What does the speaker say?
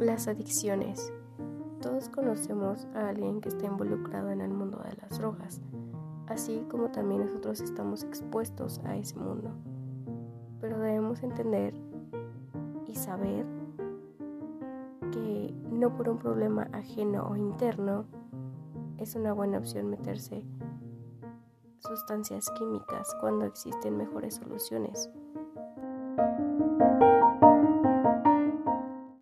Las adicciones. Todos conocemos a alguien que está involucrado en el mundo de las drogas, así como también nosotros estamos expuestos a ese mundo. Pero debemos entender y saber que no por un problema ajeno o interno es una buena opción meterse sustancias químicas cuando existen mejores soluciones.